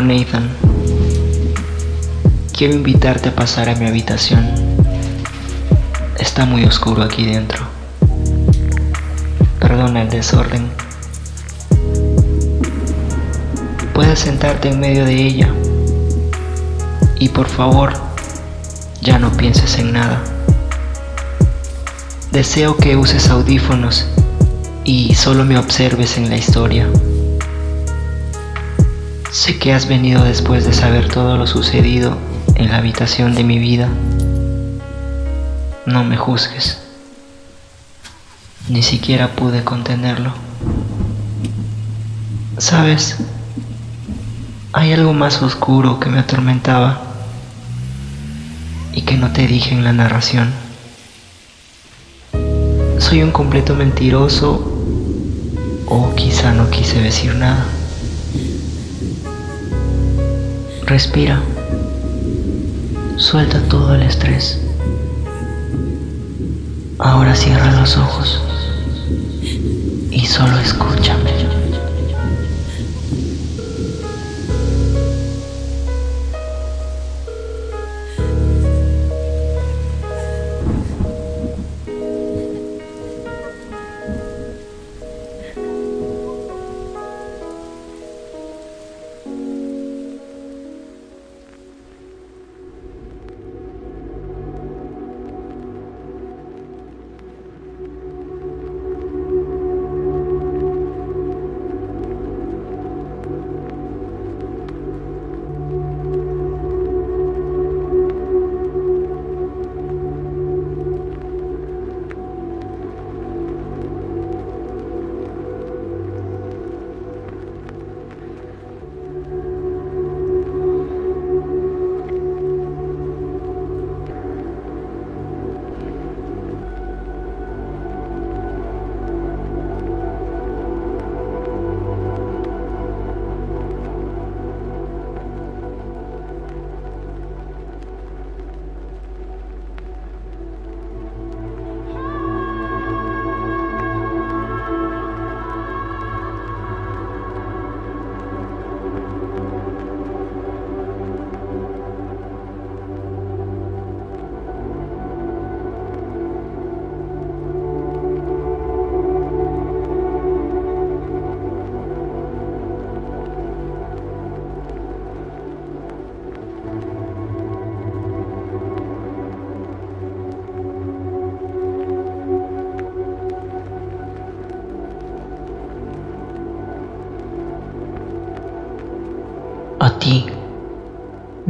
Nathan. Quiero invitarte a pasar a mi habitación. Está muy oscuro aquí dentro. Perdona el desorden. Puedes sentarte en medio de ella. Y por favor, ya no pienses en nada. Deseo que uses audífonos y solo me observes en la historia. Sé que has venido después de saber todo lo sucedido en la habitación de mi vida. No me juzgues. Ni siquiera pude contenerlo. ¿Sabes? Hay algo más oscuro que me atormentaba y que no te dije en la narración. Soy un completo mentiroso o quizá no quise decir nada. Respira. Suelta todo el estrés. Ahora cierra los ojos y solo escúchame.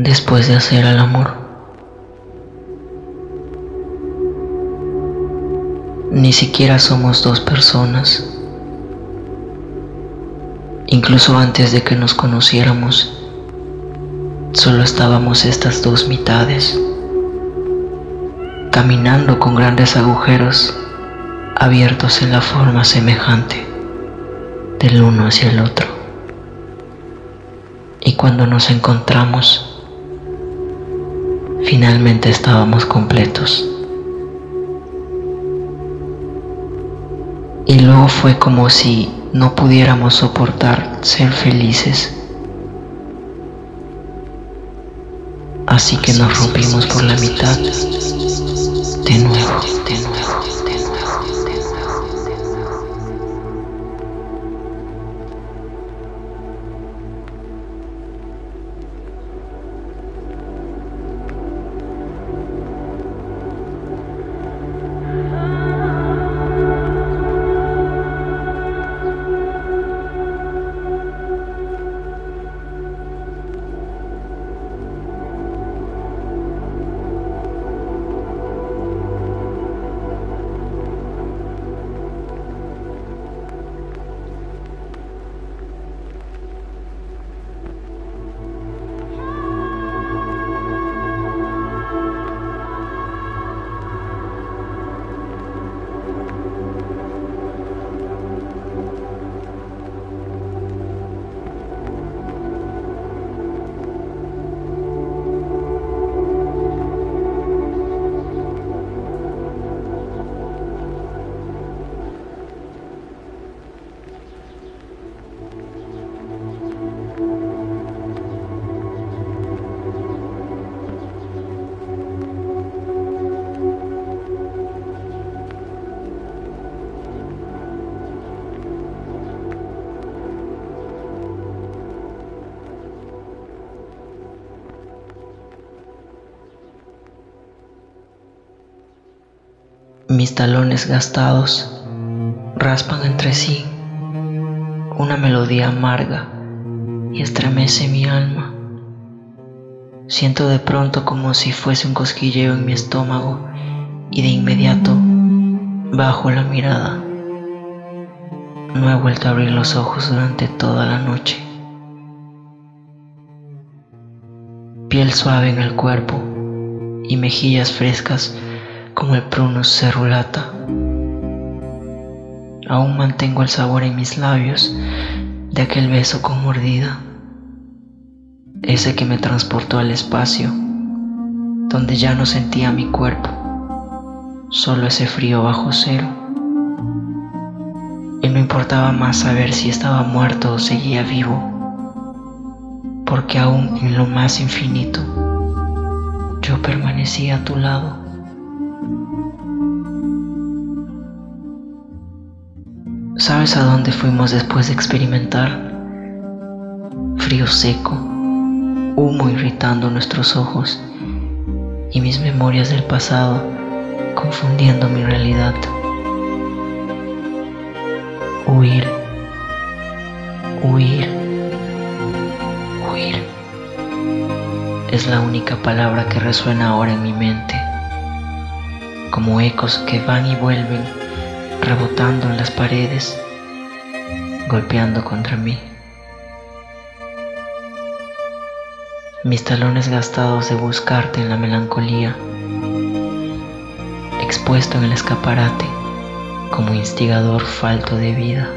Después de hacer el amor. Ni siquiera somos dos personas. Incluso antes de que nos conociéramos, solo estábamos estas dos mitades, caminando con grandes agujeros abiertos en la forma semejante del uno hacia el otro y cuando nos encontramos, finalmente estábamos completos. Y luego fue como si no pudiéramos soportar ser felices. Así que nos rompimos por la mitad de nuevo, Mis talones gastados raspan entre sí una melodía amarga y estremece mi alma. Siento de pronto como si fuese un cosquilleo en mi estómago y de inmediato bajo la mirada. No he vuelto a abrir los ojos durante toda la noche. Piel suave en el cuerpo y mejillas frescas como el prunus cerulata. Aún mantengo el sabor en mis labios de aquel beso con mordida ese que me transportó al espacio, donde ya no sentía mi cuerpo, solo ese frío bajo cero. Y no importaba más saber si estaba muerto o seguía vivo, porque aún en lo más infinito, yo permanecía a tu lado. ¿Sabes a dónde fuimos después de experimentar? Frío seco humo irritando nuestros ojos y mis memorias del pasado confundiendo mi realidad. Huir, huir, huir. Es la única palabra que resuena ahora en mi mente, como ecos que van y vuelven, rebotando en las paredes, golpeando contra mí. mis talones gastados de buscarte en la melancolía, expuesto en el escaparate como instigador falto de vida.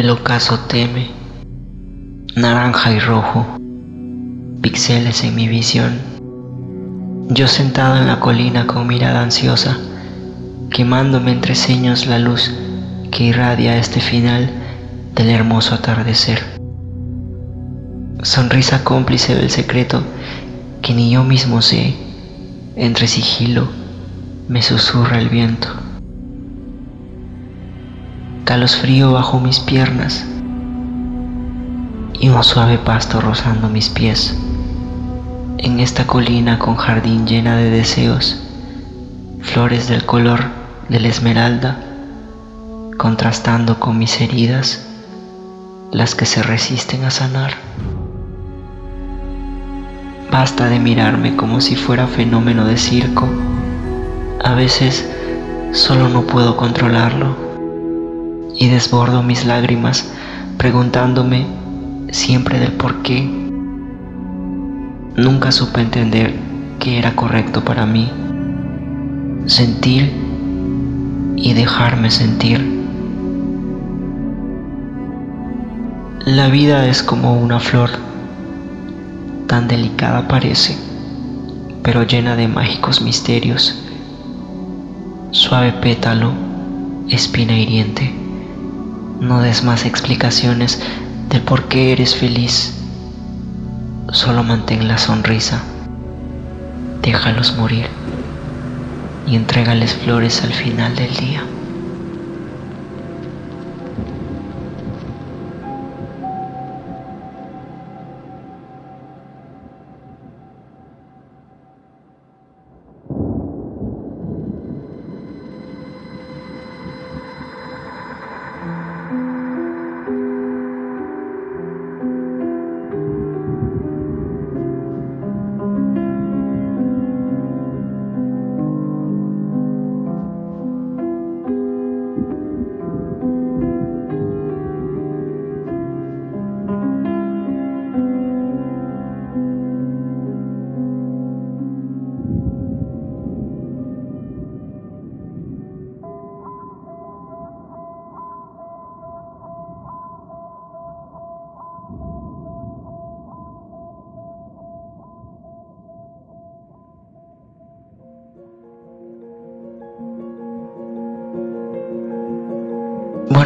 El ocaso teme, naranja y rojo, píxeles en mi visión. Yo sentado en la colina con mirada ansiosa, quemándome entre seños la luz que irradia este final del hermoso atardecer. Sonrisa cómplice del secreto que ni yo mismo sé, entre sigilo me susurra el viento frío bajo mis piernas y un suave pasto rozando mis pies. En esta colina con jardín llena de deseos, flores del color de la esmeralda, contrastando con mis heridas, las que se resisten a sanar. Basta de mirarme como si fuera fenómeno de circo. A veces solo no puedo controlarlo y desbordo mis lágrimas preguntándome siempre del por qué. Nunca supe entender qué era correcto para mí sentir y dejarme sentir. La vida es como una flor, tan delicada parece, pero llena de mágicos misterios. Suave pétalo, espina hiriente. No des más explicaciones de por qué eres feliz. Solo mantén la sonrisa. Déjalos morir y entrégales flores al final del día.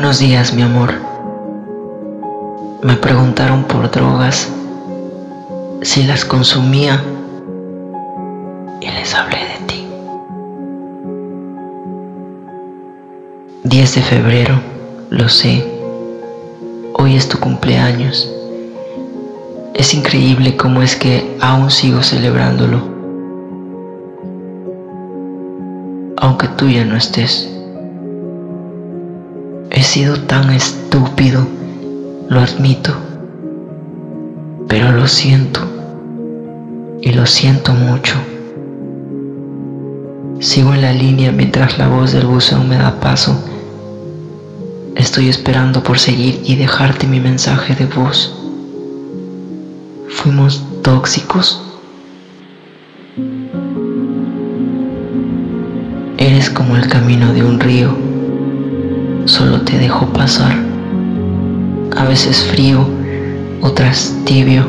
Buenos días, mi amor. Me preguntaron por drogas, si las consumía y les hablé de ti. 10 de febrero, lo sé, hoy es tu cumpleaños. Es increíble cómo es que aún sigo celebrándolo, aunque tú ya no estés. Sido tan estúpido, lo admito, pero lo siento y lo siento mucho. Sigo en la línea mientras la voz del buzón me da paso. Estoy esperando por seguir y dejarte mi mensaje de voz. Fuimos tóxicos. Eres como el camino de un río solo te dejo pasar. A veces frío, otras tibio,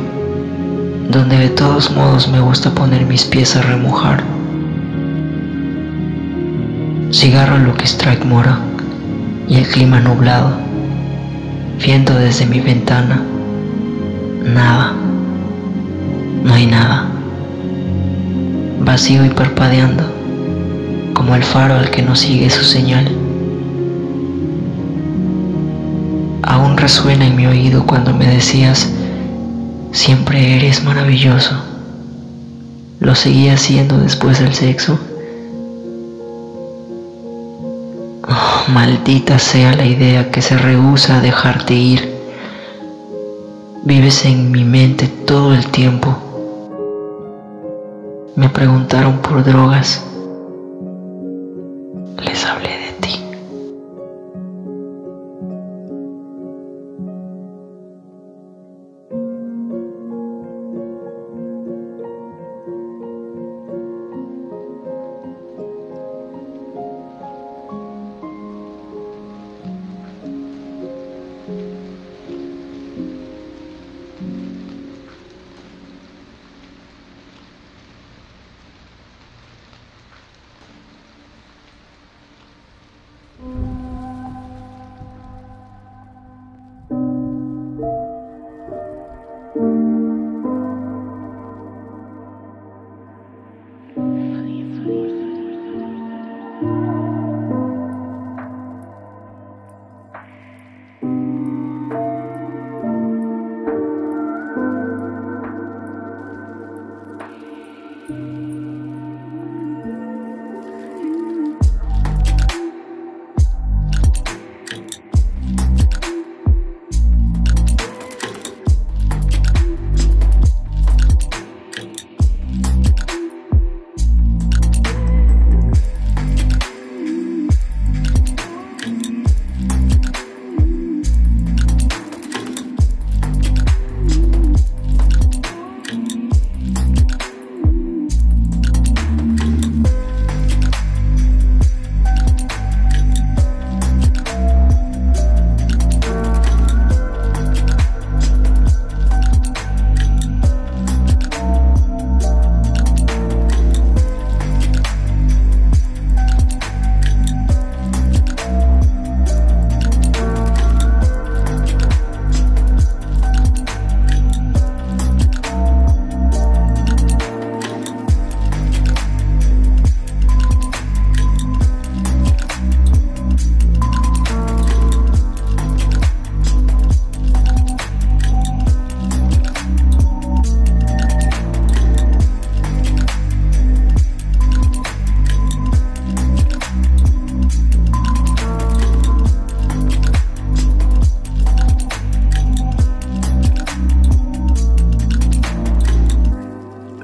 donde de todos modos me gusta poner mis pies a remojar. Cigarro lo Strike Mora y el clima nublado, viendo desde mi ventana. Nada, no hay nada. Vacío y parpadeando, como el faro al que no sigue su señal. Resuena en mi oído cuando me decías, siempre eres maravilloso. Lo seguía haciendo después del sexo. Oh, maldita sea la idea que se rehúsa a dejarte ir. Vives en mi mente todo el tiempo. Me preguntaron por drogas.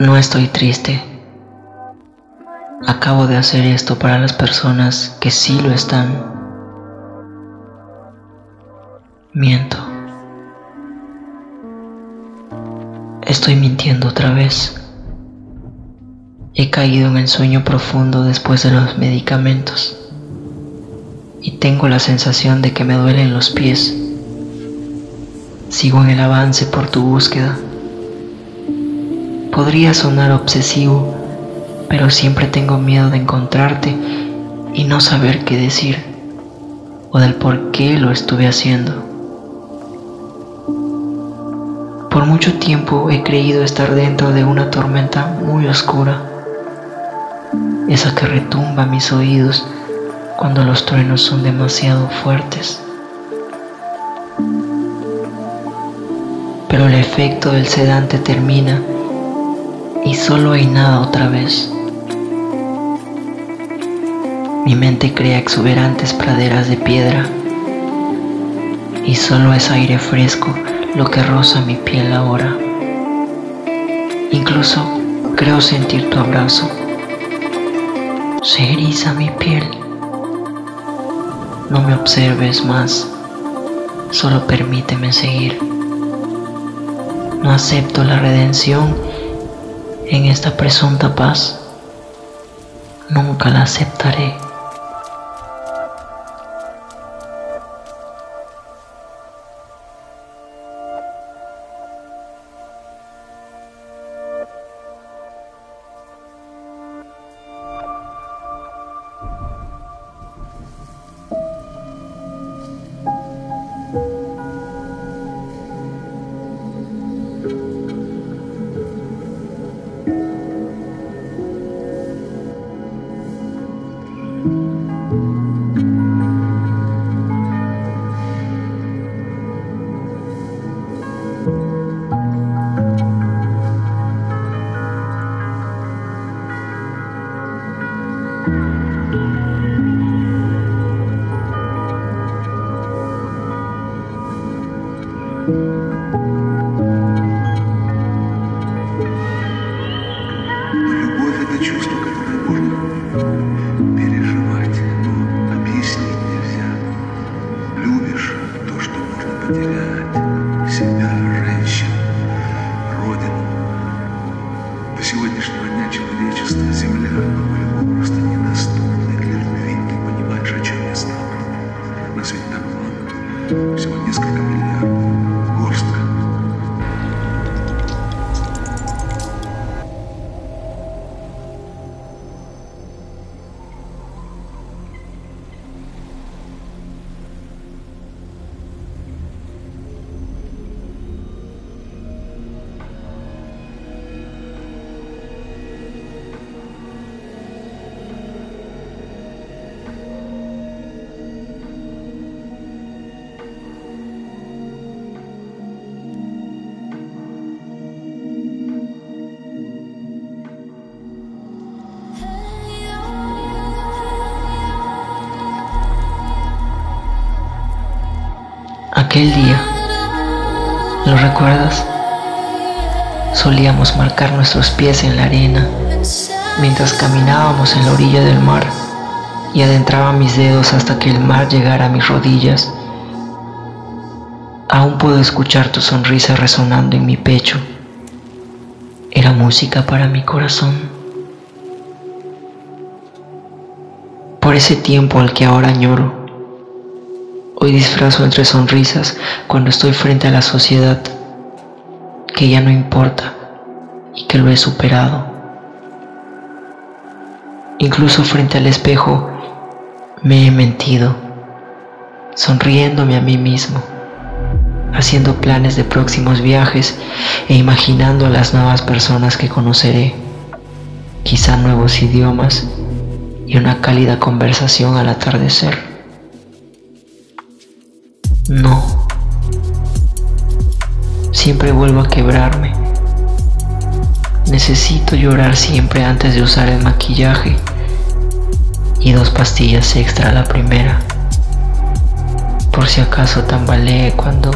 No estoy triste. Acabo de hacer esto para las personas que sí lo están. Miento. Estoy mintiendo otra vez. He caído en el sueño profundo después de los medicamentos y tengo la sensación de que me duelen los pies. Sigo en el avance por tu búsqueda. Podría sonar obsesivo, pero siempre tengo miedo de encontrarte y no saber qué decir o del por qué lo estuve haciendo. Por mucho tiempo he creído estar dentro de una tormenta muy oscura, esa que retumba mis oídos cuando los truenos son demasiado fuertes. Pero el efecto del sedante termina y solo hay nada otra vez. Mi mente crea exuberantes praderas de piedra y solo es aire fresco lo que roza mi piel ahora. Incluso creo sentir tu abrazo. Se eriza mi piel. No me observes más, solo permíteme seguir. No acepto la redención en esta presunta paz. Nunca la aceptaré. Aquel Solíamos marcar nuestros pies en la arena mientras caminábamos en la orilla del mar y adentraba mis dedos hasta que el mar llegara a mis rodillas. Aún puedo escuchar tu sonrisa resonando en mi pecho. Era música para mi corazón. Por ese tiempo al que ahora añoro Hoy disfrazo entre sonrisas cuando estoy frente a la sociedad, que ya no importa y que lo he superado. Incluso frente al espejo me he mentido, sonriéndome a mí mismo, haciendo planes de próximos viajes e imaginando a las nuevas personas que conoceré, quizá nuevos idiomas y una cálida conversación al atardecer. Siempre vuelvo a quebrarme. Necesito llorar siempre antes de usar el maquillaje y dos pastillas extra la primera. Por si acaso tambalee cuando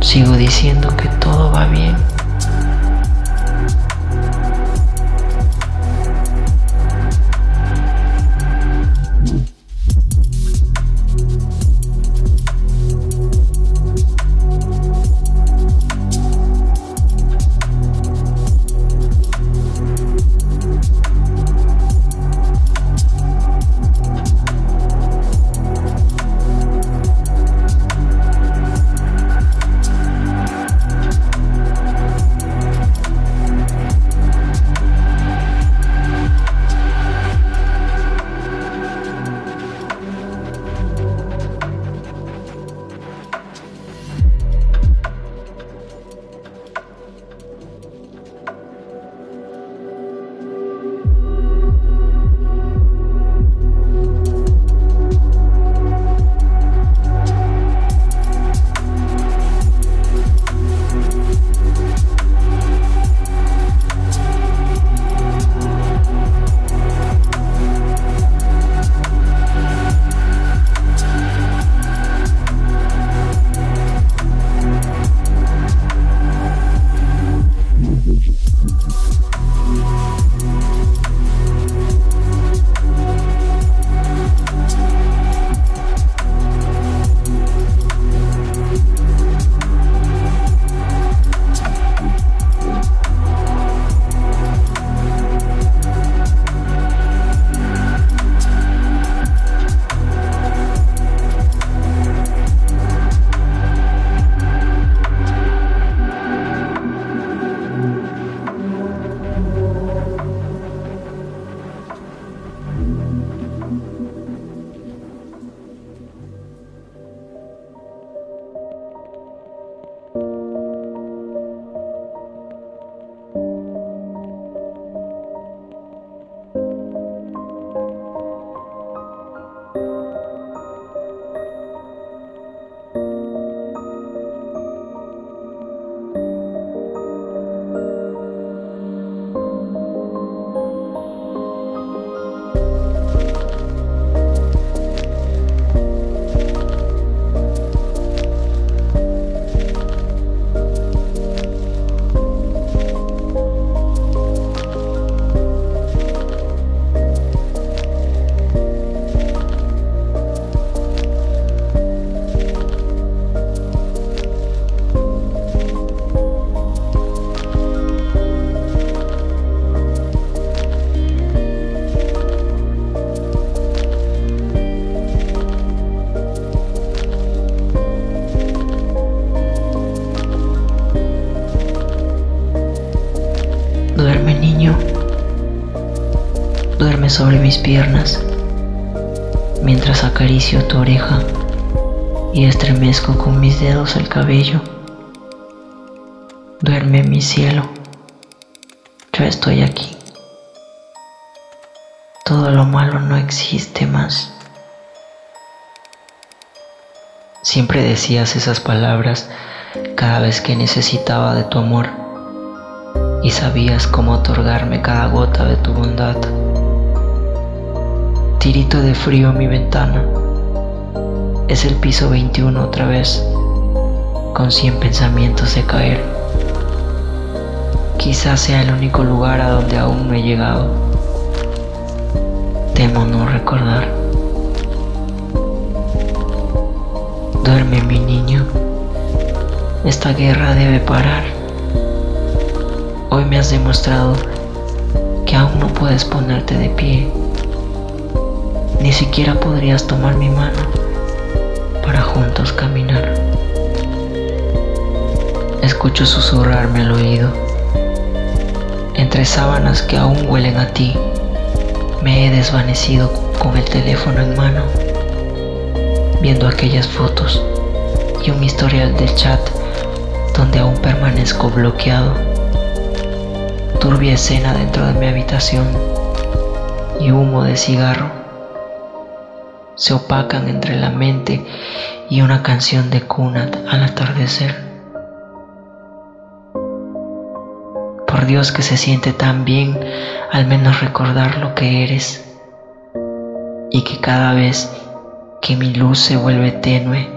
sigo diciendo que todo va bien. Mis piernas mientras acaricio tu oreja y estremezco con mis dedos el cabello. Duerme mi cielo, yo estoy aquí. Todo lo malo no existe más. Siempre decías esas palabras cada vez que necesitaba de tu amor y sabías cómo otorgarme cada gota de tu bondad. Tirito de frío en mi ventana. Es el piso 21 otra vez, con 100 pensamientos de caer. Quizás sea el único lugar a donde aún no he llegado. Temo no recordar. Duerme mi niño. Esta guerra debe parar. Hoy me has demostrado que aún no puedes ponerte de pie ni siquiera podrías tomar mi mano para juntos caminar. Escucho susurrarme al oído. Entre sábanas que aún huelen a ti, me he desvanecido con el teléfono en mano, viendo aquellas fotos y un historial del chat donde aún permanezco bloqueado. Turbia escena dentro de mi habitación y humo de cigarro se opacan entre la mente y una canción de Kunat al atardecer. Por Dios que se siente tan bien al menos recordar lo que eres y que cada vez que mi luz se vuelve tenue,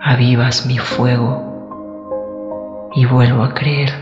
avivas mi fuego y vuelvo a creer.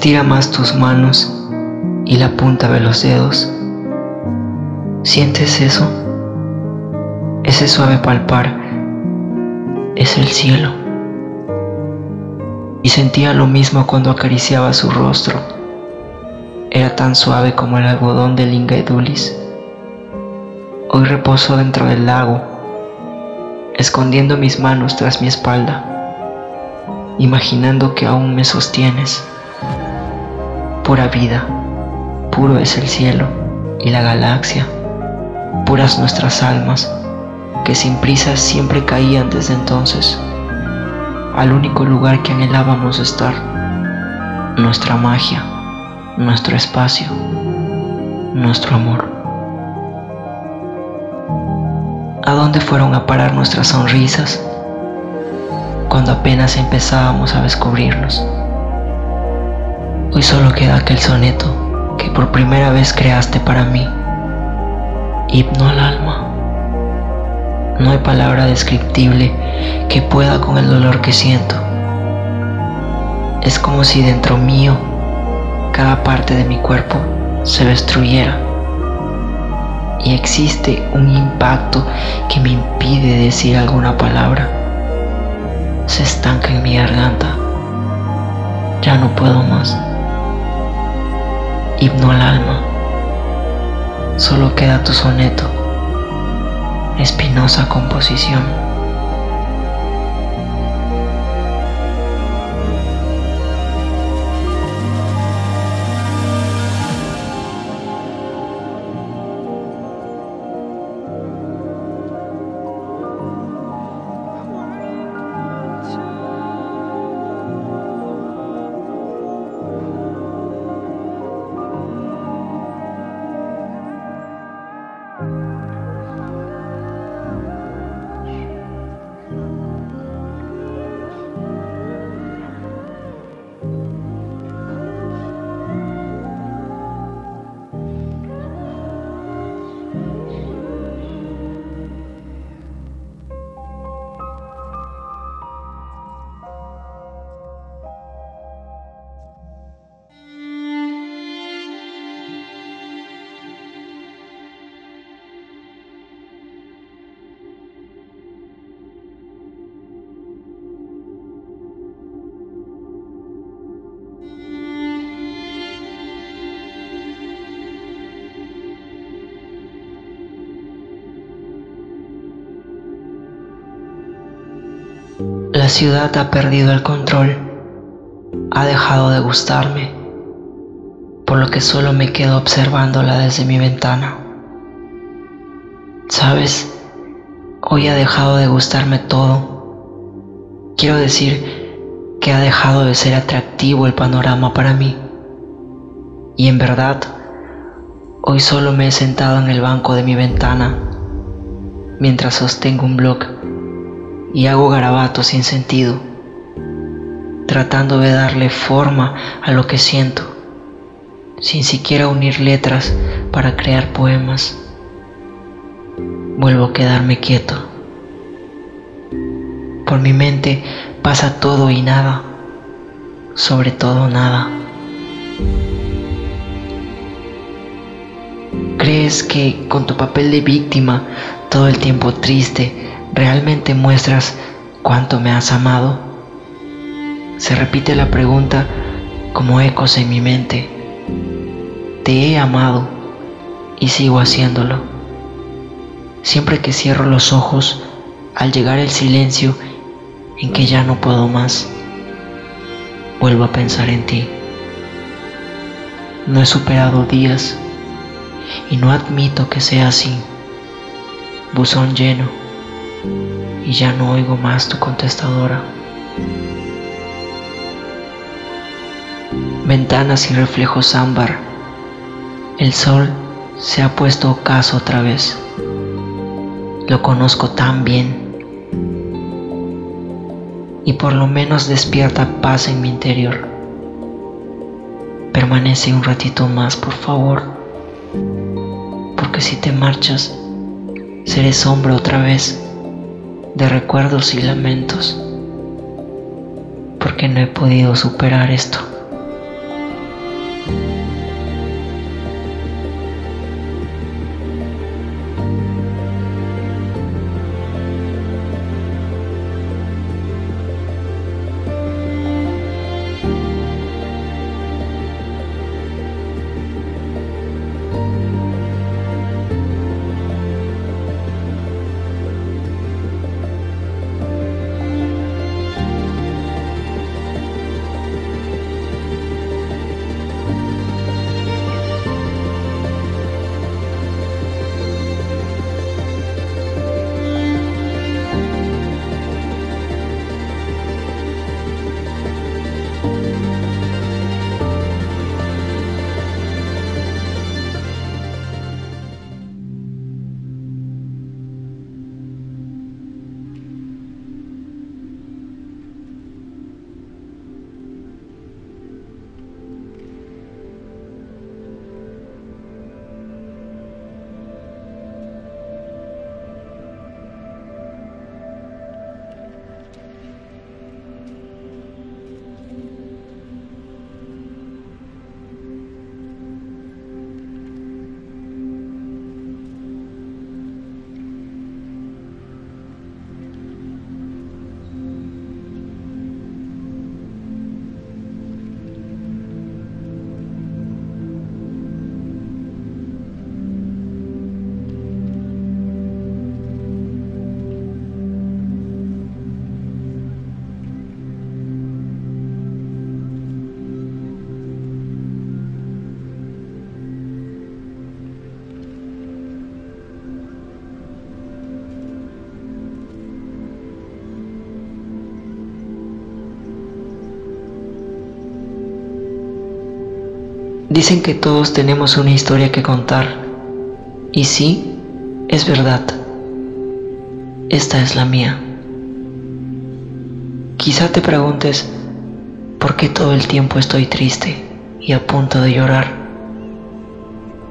Estira más tus manos y la punta de los dedos. ¿Sientes eso? Ese suave palpar es el cielo. Y sentía lo mismo cuando acariciaba su rostro. Era tan suave como el algodón del Ingaedulis. Hoy reposo dentro del lago, escondiendo mis manos tras mi espalda, imaginando que aún me sostienes pura vida, puro es el cielo y la galaxia, puras nuestras almas, que sin prisa siempre caían desde entonces, al único lugar que anhelábamos estar, nuestra magia, nuestro espacio, nuestro amor. ¿A dónde fueron a parar nuestras sonrisas cuando apenas empezábamos a descubrirnos? Hoy solo queda aquel soneto que por primera vez creaste para mí, himno al alma. No hay palabra descriptible que pueda con el dolor que siento. Es como si dentro mío cada parte de mi cuerpo se destruyera y existe un impacto que me impide decir alguna palabra. Se estanca en mi garganta. Ya no puedo más himno al alma. Solo queda tu soneto, espinosa composición. Ciudad ha perdido el control, ha dejado de gustarme, por lo que solo me quedo observándola desde mi ventana. ¿Sabes? Hoy ha dejado de gustarme todo. Quiero decir que ha dejado de ser atractivo el panorama para mí. Y en verdad, hoy solo me he sentado en el banco de mi ventana mientras sostengo un blog y hago garabatos sin sentido, tratando de darle forma a lo que siento, sin siquiera unir letras para crear poemas. Vuelvo a quedarme quieto. Por mi mente pasa todo y nada, sobre todo nada. ¿Crees que con tu papel de víctima, todo el tiempo triste, realmente muestras cuánto me has amado? Se repite la pregunta como ecos en mi mente. Te he amado y sigo haciéndolo. Siempre que cierro los ojos, al llegar el silencio en que ya no puedo más, vuelvo a pensar en ti. No he superado días y no admito que sea así. Buzón lleno y ya no oigo más tu contestadora. Ventanas y reflejos ámbar. El sol se ha puesto ocaso otra vez. Lo conozco tan bien. Y por lo menos despierta paz en mi interior. Permanece un ratito más, por favor porque si te marchas, seré sombra otra vez de recuerdos y lamentos, porque no he podido superar esto. Dicen que todos tenemos una historia que contar. Y sí, es verdad. Esta es la mía. Quizá te preguntes, ¿por qué todo el tiempo estoy triste y a punto de llorar?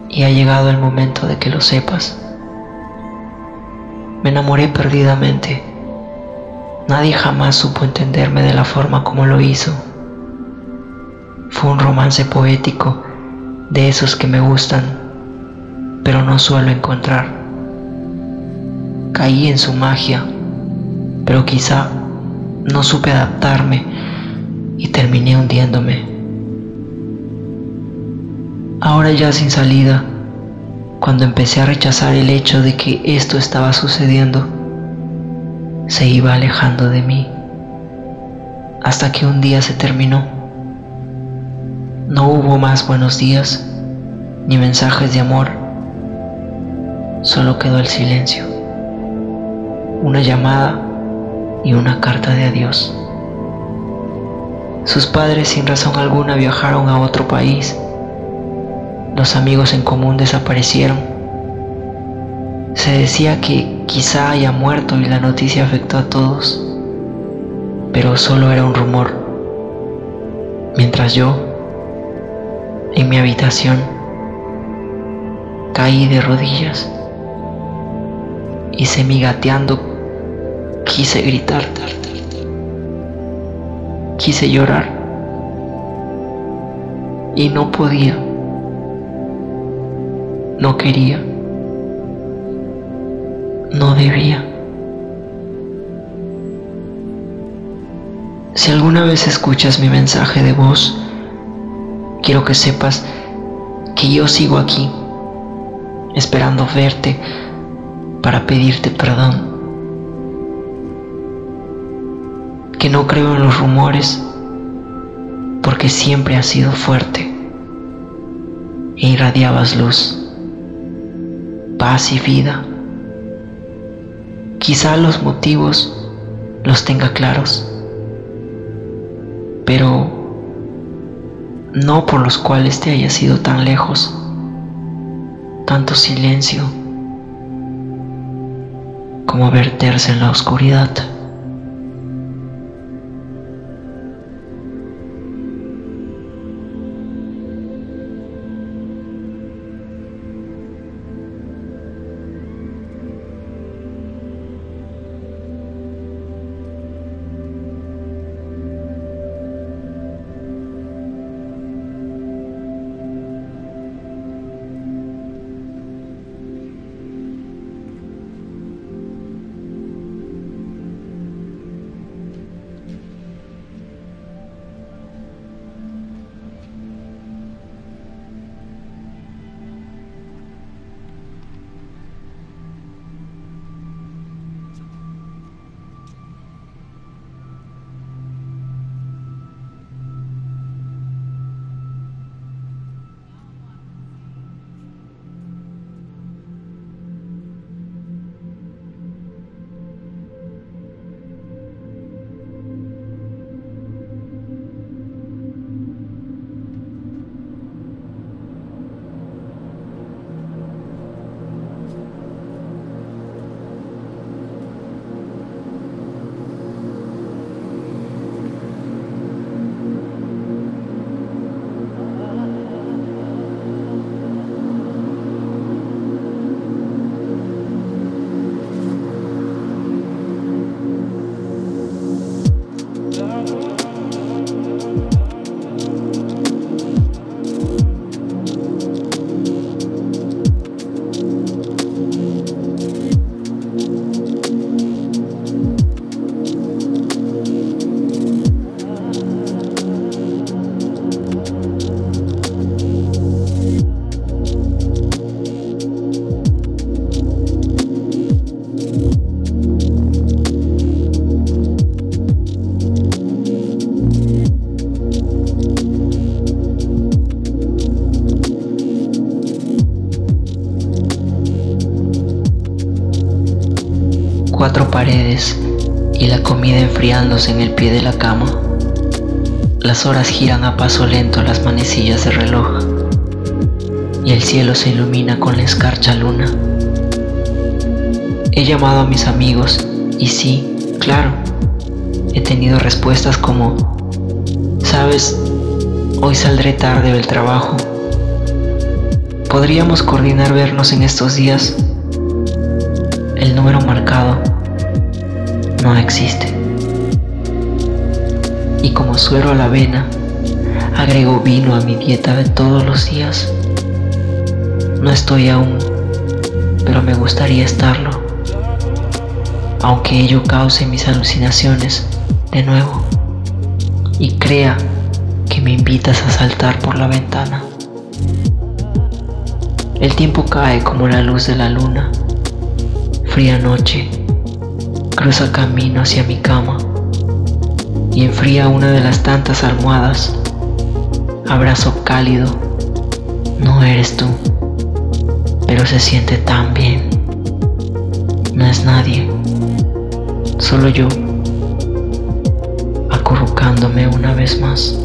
Y ha llegado el momento de que lo sepas. Me enamoré perdidamente. Nadie jamás supo entenderme de la forma como lo hizo. Fue un romance poético de esos que me gustan, pero no suelo encontrar. Caí en su magia, pero quizá no supe adaptarme y terminé hundiéndome. Ahora ya sin salida, cuando empecé a rechazar el hecho de que esto estaba sucediendo, se iba alejando de mí hasta que un día se terminó. No hubo más buenos días ni mensajes de amor, solo quedó el silencio, una llamada y una carta de adiós. Sus padres sin razón alguna viajaron a otro país. Los amigos en común desaparecieron. Se decía que quizá haya muerto y la noticia afectó a todos, pero solo era un rumor. Mientras yo, mi habitación, caí de rodillas. Y semigateando quise gritar, quise llorar. Y no podía, no quería, no debía. Si alguna vez escuchas mi mensaje de voz, quiero que sepas que yo sigo aquí, esperando verte para pedirte perdón. Que no creo en los rumores porque siempre has sido fuerte e irradiabas luz, paz y vida. Quizá los motivos los tenga claros pero no por los cuales te hayas ido tan lejos, tanto silencio como verterse en la oscuridad. La comida enfriándose en el pie de la cama. Las horas giran a paso lento las manecillas de reloj y el cielo se ilumina con la escarcha luna. He llamado a mis amigos y sí, claro, he tenido respuestas como, sabes, hoy saldré tarde del trabajo. ¿Podríamos coordinar vernos en estos días? El número marcado no existe. Y como suero a la avena, agrego vino a mi dieta de todos los días. No estoy aún, pero me gustaría estarlo, aunque ello cause mis alucinaciones de nuevo y crea que me invitas a saltar por la ventana. El tiempo cae como la luz de la luna, fría noche cruza camino hacia mi cama. y enfría una de las tantas almohadas. Abrazo cálido. No eres tú, pero se siente tan bien. No es nadie, solo yo, acurrucándome una vez más.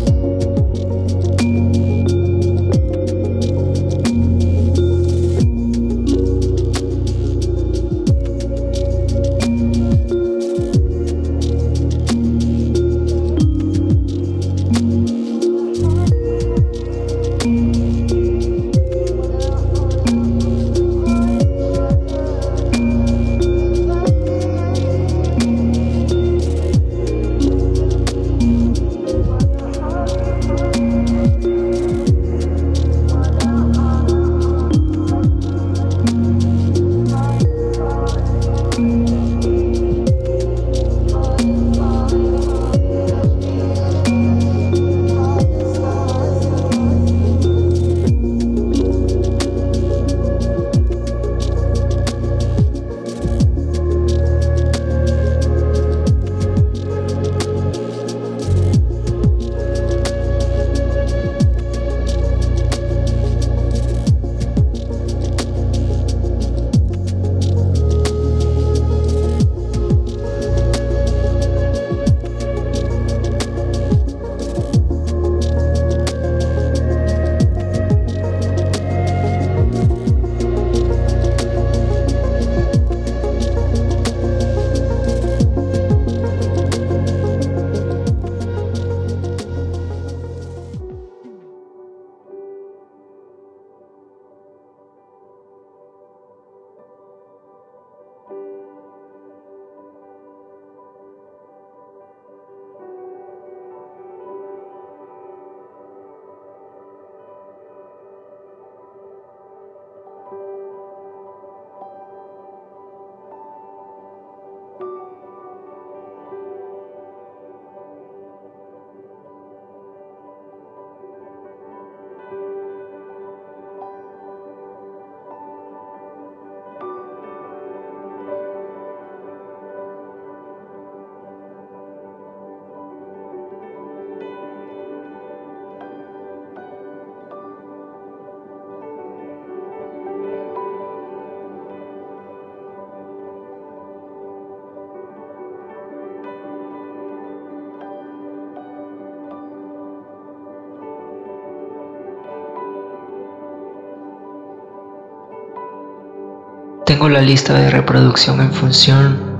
La lista de reproducción en función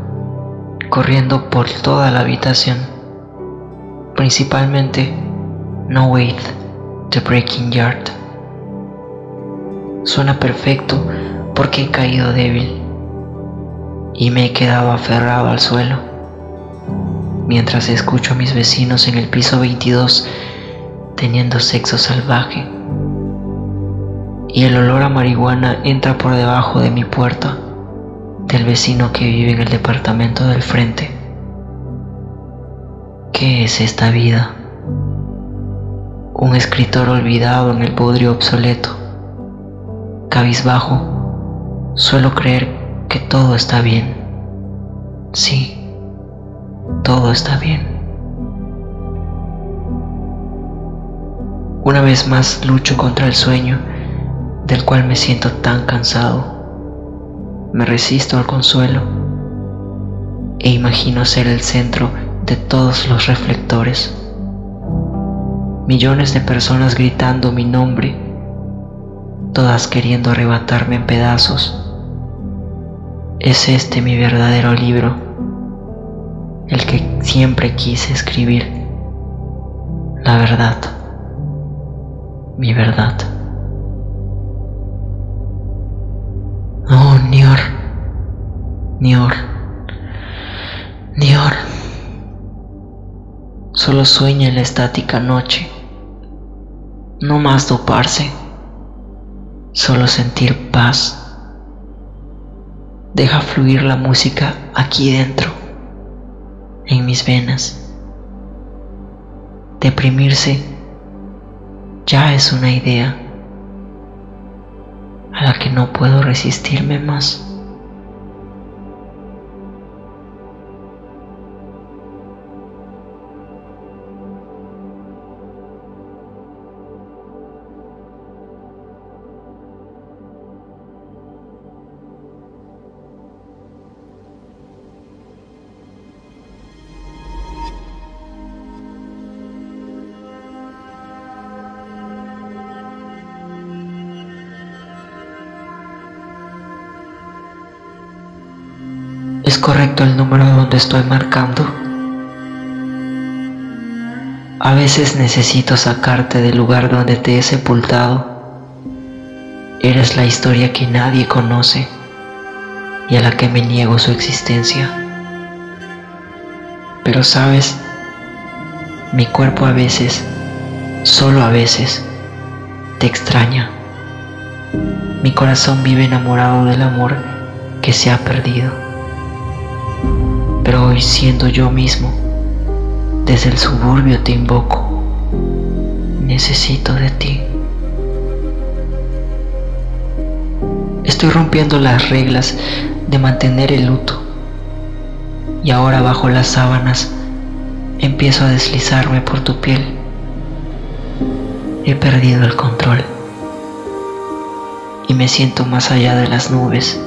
corriendo por toda la habitación, principalmente No Wait The Breaking Yard. Suena perfecto porque he caído débil y me he quedado aferrado al suelo mientras escucho a mis vecinos en el piso 22 teniendo sexo salvaje y el olor a marihuana entra por debajo de mi puerta del vecino que vive en el departamento del frente. ¿Qué es esta vida? Un escritor olvidado en el bodrio obsoleto. Cabizbajo, suelo creer que todo está bien. Sí, todo está bien. Una vez más lucho contra el sueño del cual me siento tan cansado. Me resisto al consuelo e imagino ser el centro de todos los reflectores. Millones de personas gritando mi nombre, todas queriendo arrebatarme en pedazos. Es este mi verdadero libro, el que siempre quise escribir. La verdad, mi verdad. Oh, Nior, Nior, Nior. Solo sueña en la estática noche. No más doparse. Solo sentir paz. Deja fluir la música aquí dentro, en mis venas. Deprimirse ya es una idea a la que no puedo resistirme más. ¿Es correcto el número donde estoy marcando? A veces necesito sacarte del lugar donde te he sepultado. Eres la historia que nadie conoce y a la que me niego su existencia. Pero sabes, mi cuerpo a veces, solo a veces, te extraña. Mi corazón vive enamorado del amor que se ha perdido. Pero hoy siendo yo mismo, desde el suburbio te invoco. Necesito de ti. Estoy rompiendo las reglas de mantener el luto. Y ahora bajo las sábanas empiezo a deslizarme por tu piel. He perdido el control y me siento más allá de las nubes,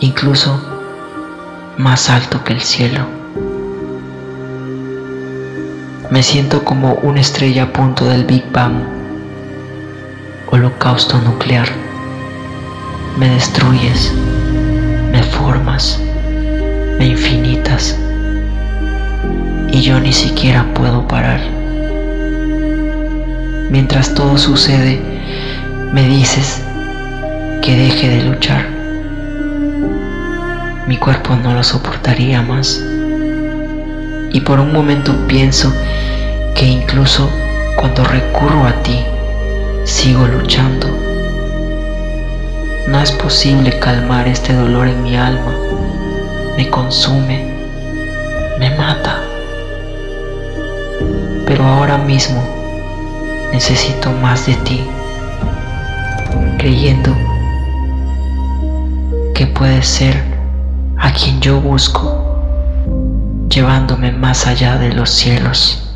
incluso más alto que el cielo. Me siento como una estrella a punto del Big Bang, holocausto nuclear. Me destruyes me formas, me infinitas, y yo ni siquiera puedo parar. Mientras todo sucede, me dices que deje de luchar. Mi cuerpo no lo soportaría más. Y por un momento pienso que incluso cuando recurro a ti, sigo luchando no es posible calmar este dolor en mi alma. Me consume, me mata. Pero ahora mismo necesito más de ti, creyendo que puedes ser a quien yo busco, llevándome más allá de los cielos.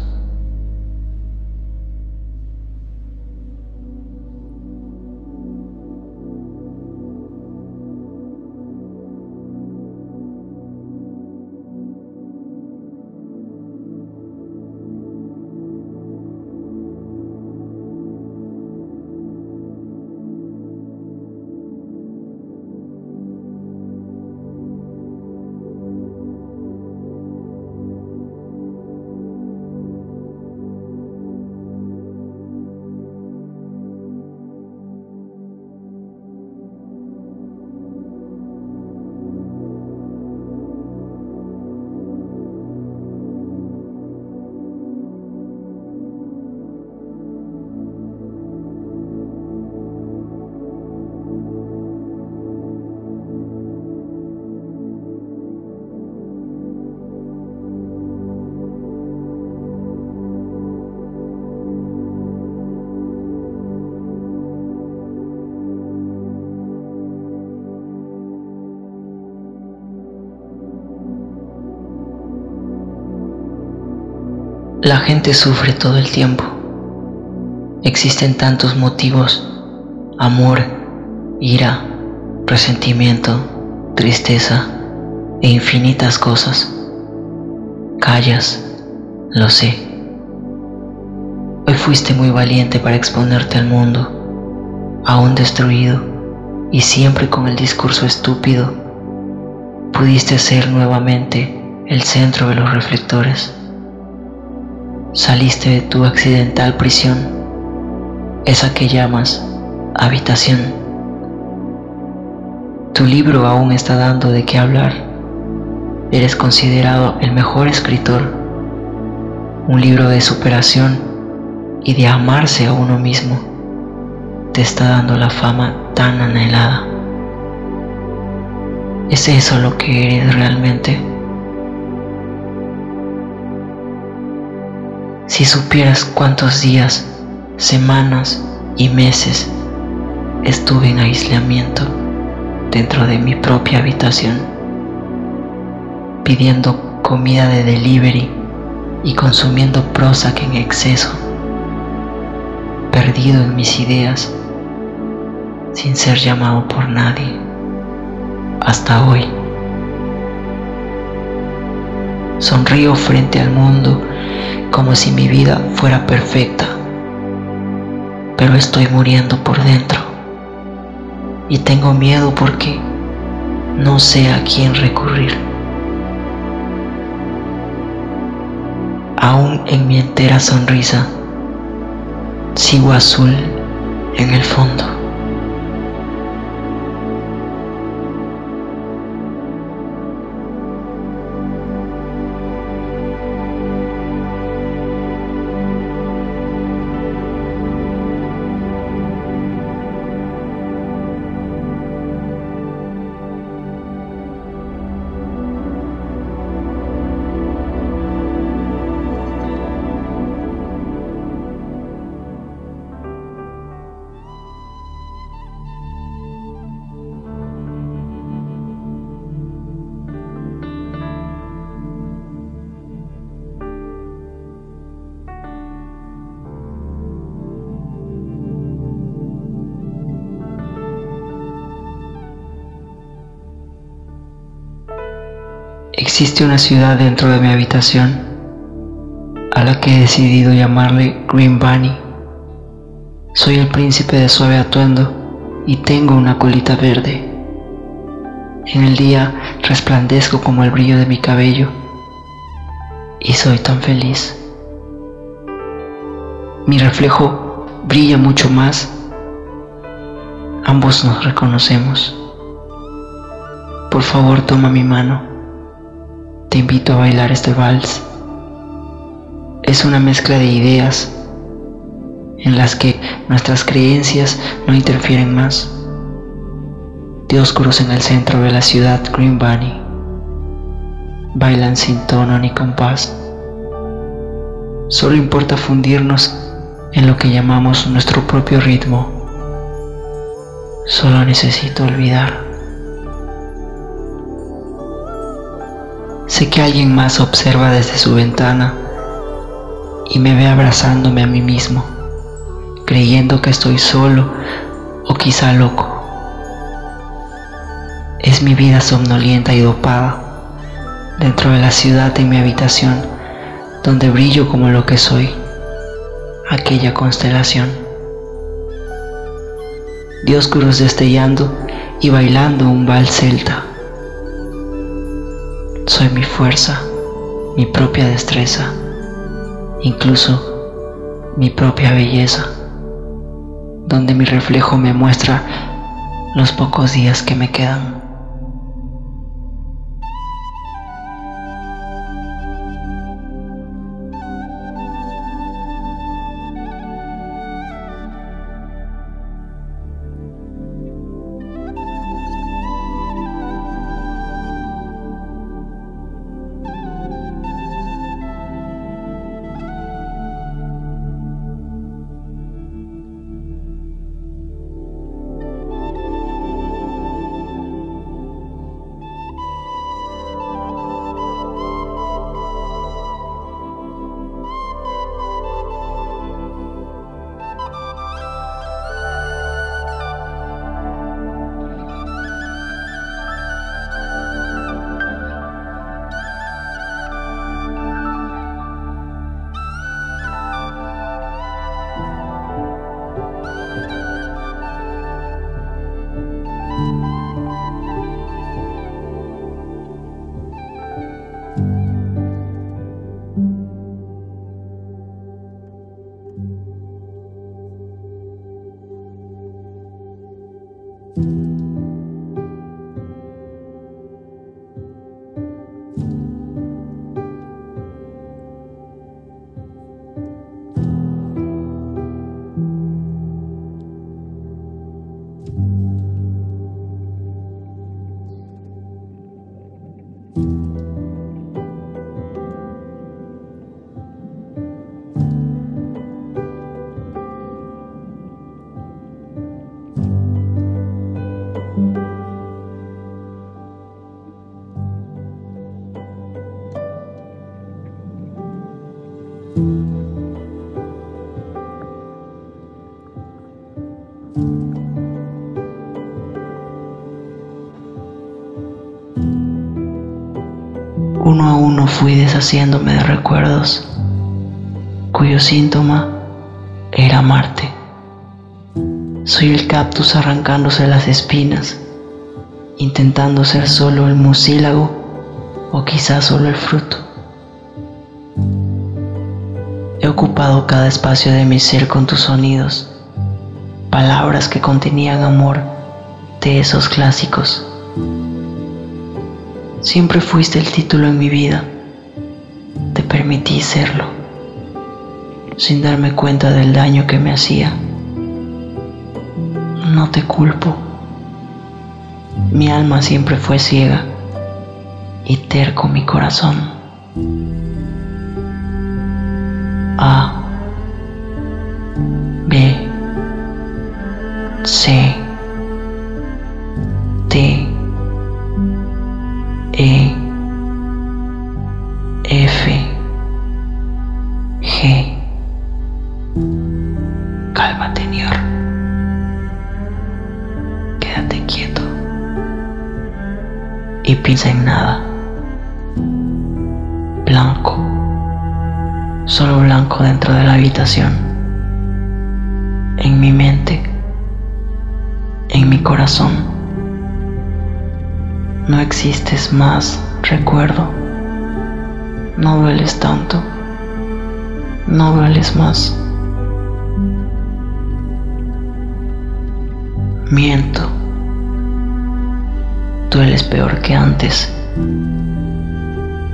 La gente sufre todo el tiempo. Existen tantos motivos, amor, ira, resentimiento, tristeza e infinitas cosas. Callas, lo sé. Hoy fuiste muy valiente para exponerte al mundo, aún destruido y siempre con el discurso estúpido. Pudiste ser nuevamente el centro de los reflectores. Saliste de tu accidental prisión, esa que llamas habitación. Tu libro aún está dando de qué hablar. Eres considerado el mejor escritor. Un libro de superación y de amarse a uno mismo te está dando la fama tan anhelada. ¿Es eso lo que eres realmente? Si supieras cuántos días, semanas y meses estuve en aislamiento dentro de mi propia habitación, pidiendo comida de delivery y consumiendo Prozac en exceso, perdido en mis ideas, sin ser llamado por nadie, hasta hoy. Sonrío frente al mundo como si mi vida fuera perfecta, pero estoy muriendo por dentro y tengo miedo porque no sé a quién recurrir. Aún en mi entera sonrisa, sigo azul en el fondo. Existe una ciudad dentro de mi habitación a la que he decidido llamarle Green Bunny. Soy el príncipe de suave atuendo y tengo una colita verde. En el día resplandezco como el brillo de mi cabello y soy tan feliz. Mi reflejo brilla mucho más. Ambos nos reconocemos. Por favor, toma mi mano te invito a bailar este vals. Es una mezcla de ideas en las que nuestras creencias no interfieren más. Dioscuros en el centro de la ciudad Green Bunny bailan sin tono ni compás. Solo importa fundirnos en lo que llamamos nuestro propio ritmo. Solo necesito olvidar. Sé que alguien más observa desde su ventana y me ve abrazándome a mí mismo, creyendo que estoy solo o quizá loco. Es mi vida somnolienta y dopada dentro de la ciudad en mi habitación, donde brillo como lo que soy, aquella constelación. Dioscuros destellando y bailando un vals celta soy mi fuerza, mi propia destreza, incluso mi propia belleza, donde mi reflejo me muestra los pocos días que me quedan. Fui deshaciéndome de recuerdos cuyo síntoma era amarte. Soy el cactus arrancándose las espinas intentando ser solo el mucílago o quizás solo el fruto. He ocupado cada espacio de mi ser con tus sonidos, palabras que contenían amor de esos clásicos. Siempre fuiste el título en mi vida, permití serlo, sin darme cuenta del daño que me hacía. No te culpo. Mi alma siempre fue ciega y terco mi corazón. A B C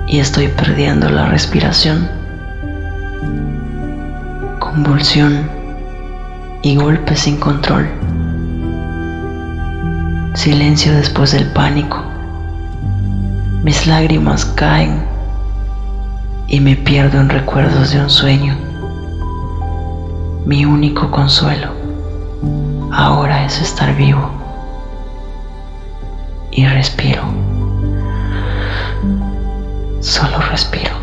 y estoy perdiendo la respiración. Convulsión y golpe sin control. Silencio después del pánico. Mis lágrimas caen y me pierdo en recuerdos de un sueño. Mi único consuelo ahora es estar vivo y respiro. Solo respiro.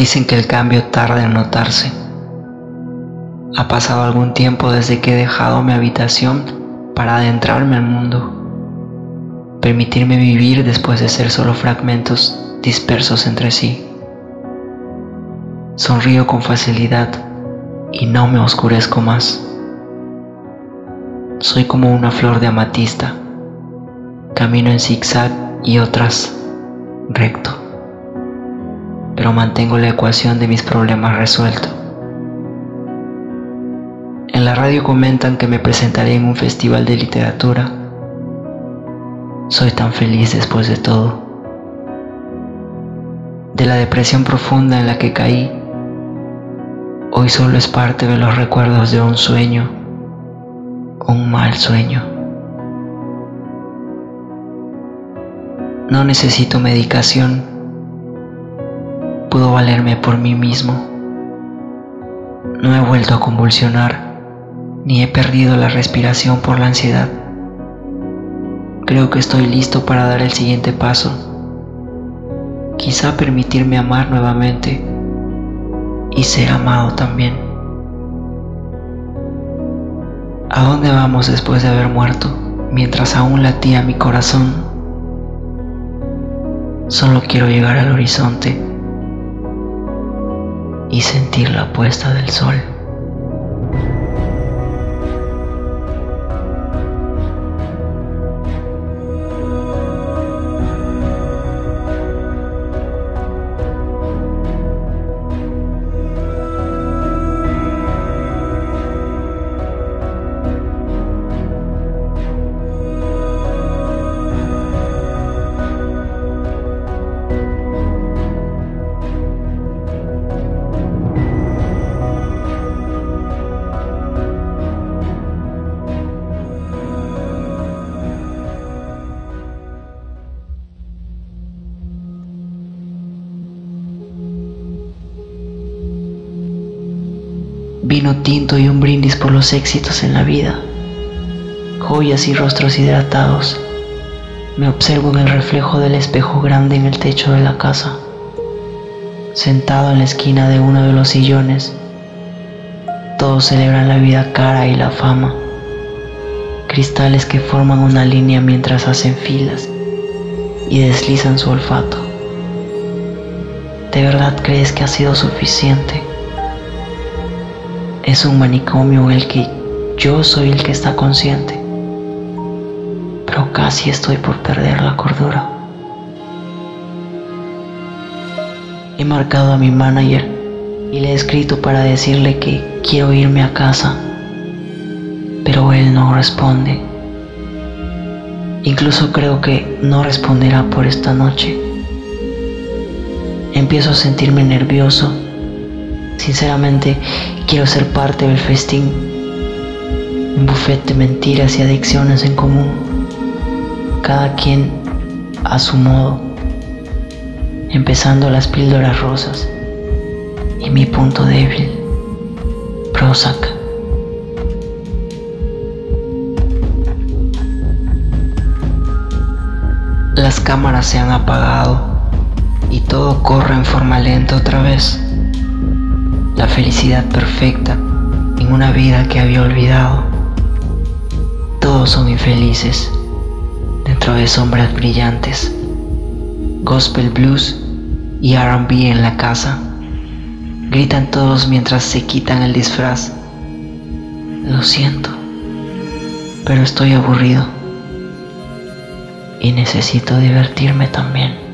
Dicen que el cambio tarda en notarse. Ha pasado algún tiempo desde que he dejado mi habitación para adentrarme al mundo, permitirme vivir después de ser solo fragmentos dispersos entre sí. Sonrío con facilidad y no me oscurezco más. Soy como una flor de amatista, camino en zigzag y otras recto pero mantengo la ecuación de mis problemas resuelto. En la radio comentan que me presentaré en un festival de literatura. Soy tan feliz después de todo. De la depresión profunda en la que caí, hoy solo es parte de los recuerdos de un sueño, un mal sueño. No necesito medicación pudo valerme por mí mismo. No he vuelto a convulsionar, ni he perdido la respiración por la ansiedad. Creo que estoy listo para dar el siguiente paso. Quizá permitirme amar nuevamente y ser amado también. ¿A dónde vamos después de haber muerto mientras aún latía mi corazón? Solo quiero llegar al horizonte y sentir la puesta del sol. Por los éxitos en la vida. Joyas y rostros hidratados. Me observo en el reflejo del espejo grande en el techo de la casa. Sentado en la esquina de uno de los sillones, todos celebran la vida cara y la fama. Cristales que forman una línea mientras hacen filas y deslizan su olfato. ¿De verdad crees que ha sido suficiente? Es un manicomio en el que yo soy el que está consciente, pero casi estoy por perder la cordura. He marcado a mi manager y le he escrito para decirle que quiero irme a casa, pero él no responde. Incluso creo que no responderá por esta noche. Empiezo a sentirme nervioso. Sinceramente, quiero ser parte del festín. Un buffet de mentiras y adicciones en común. Cada quien a su modo. Empezando las píldoras rosas. Y mi punto débil. Prozac. Las cámaras se han apagado y todo corre en forma lenta otra vez. La felicidad perfecta en una vida que había olvidado. Todos son infelices dentro de sombras brillantes. Gospel blues y RB en la casa. Gritan todos mientras se quitan el disfraz. Lo siento, pero estoy aburrido y necesito divertirme también.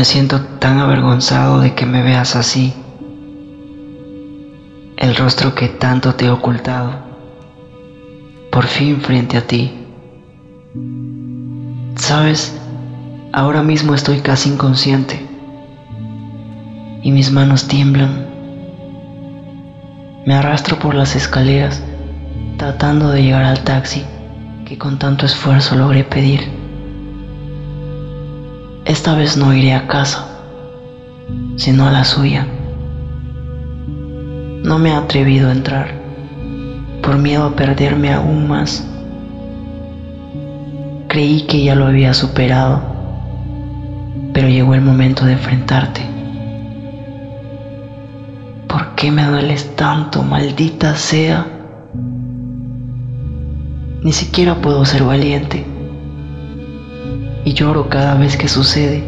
Me siento tan avergonzado de que me veas así. El rostro que tanto te he ocultado. Por fin frente a ti. Sabes, ahora mismo estoy casi inconsciente. Y mis manos tiemblan. Me arrastro por las escaleras tratando de llegar al taxi que con tanto esfuerzo logré pedir. Esta vez no iré a casa, sino a la suya. No me he atrevido a entrar por miedo a perderme aún más. Creí que ya lo había superado, pero llegó el momento de enfrentarte. ¿Por qué me dueles tanto, maldita sea? Ni siquiera puedo ser valiente y lloro cada vez que sucede.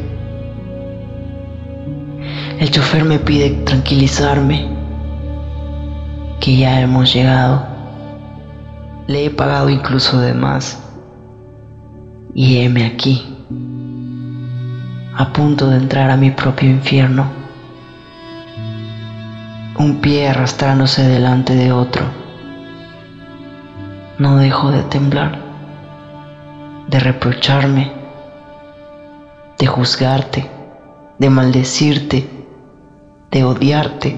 El chofer me pide tranquilizarme, que ya hemos llegado. Le he pagado incluso de más. Y heme aquí, a punto de entrar a mi propio infierno. Un pie arrastrándose delante de otro. No dejo de temblar, de reprocharme de juzgarte, de maldecirte, de odiarte,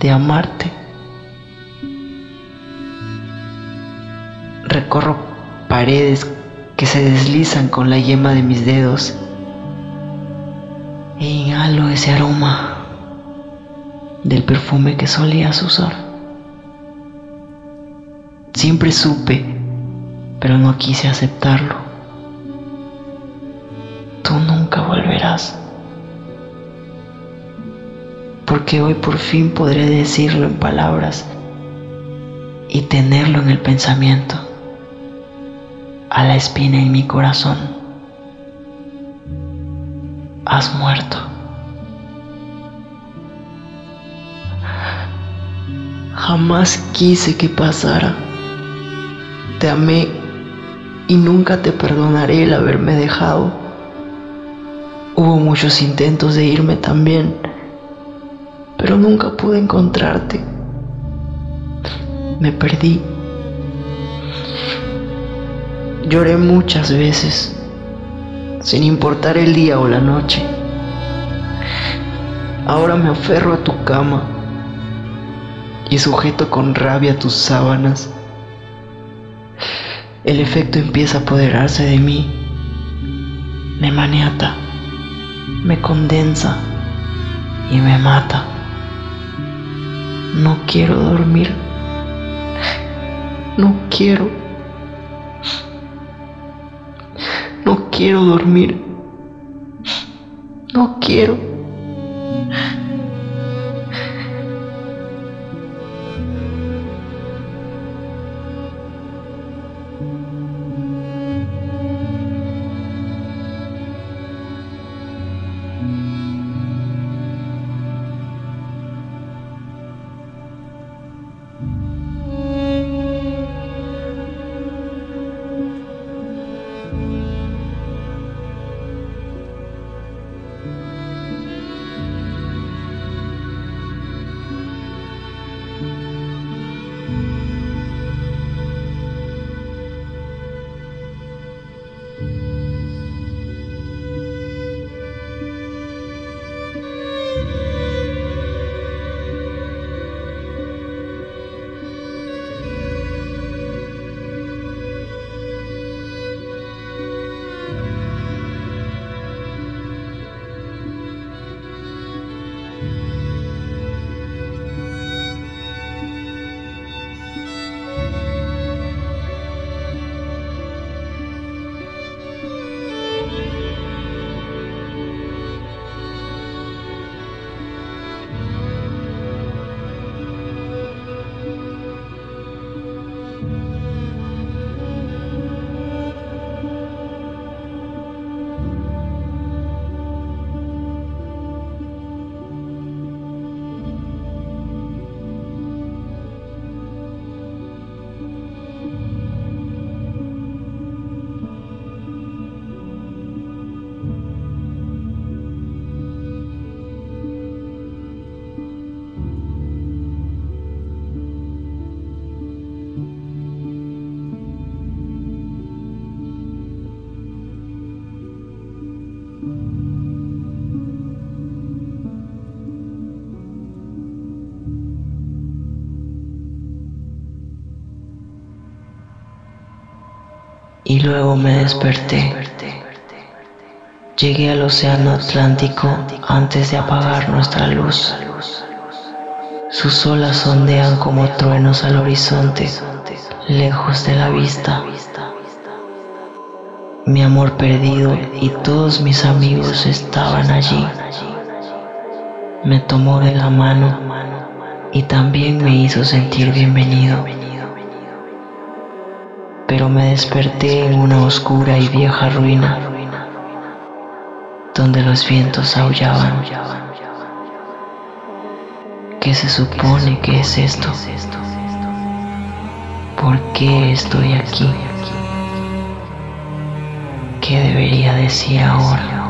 de amarte. Recorro paredes que se deslizan con la yema de mis dedos e inhalo ese aroma del perfume que solías usar. Siempre supe, pero no quise aceptarlo tú nunca volverás. Porque hoy por fin podré decirlo en palabras y tenerlo en el pensamiento, a la espina en mi corazón. Has muerto. Jamás quise que pasara. Te amé y nunca te perdonaré el haberme dejado. Hubo muchos intentos de irme también, pero nunca pude encontrarte. Me perdí. Lloré muchas veces, sin importar el día o la noche. Ahora me aferro a tu cama y sujeto con rabia tus sábanas. El efecto empieza a apoderarse de mí. Me maniata, me condensa y me mata. No quiero dormir. No quiero. No quiero dormir. No quiero. Y luego me desperté. Llegué al Océano Atlántico antes de apagar nuestra luz. Sus olas ondean como truenos al horizonte, lejos de la vista. Mi amor perdido y todos mis amigos estaban allí. Me tomó de la mano y también me hizo sentir bienvenido pero me desperté en una oscura y vieja ruina donde los vientos aullaban. ¿Qué se supone que es esto? ¿Por qué estoy aquí? ¿Qué debería decir ahora?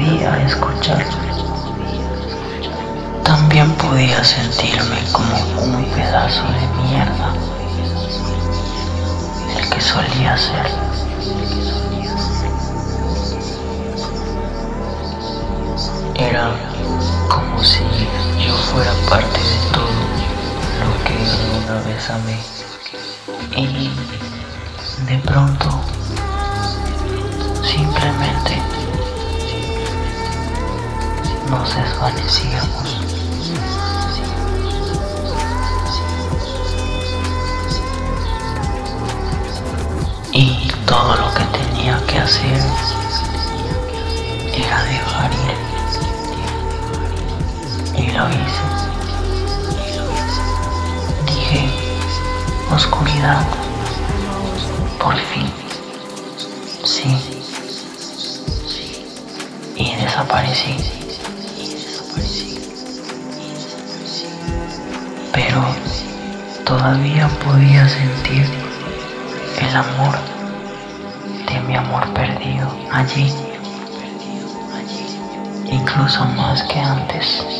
Podía escucharlo. También podía sentirme como un pedazo de mierda, el que solía ser. Era como si yo fuera parte de todo lo que alguna vez amé. Y de pronto, simplemente nos desvanecíamos. Y todo lo que tenía que hacer era dejar ir. Y lo hice. Dije, oscuridad, por fin. Sí. Y desaparecí. Todavía podía sentir el amor de mi amor perdido allí, incluso más que antes.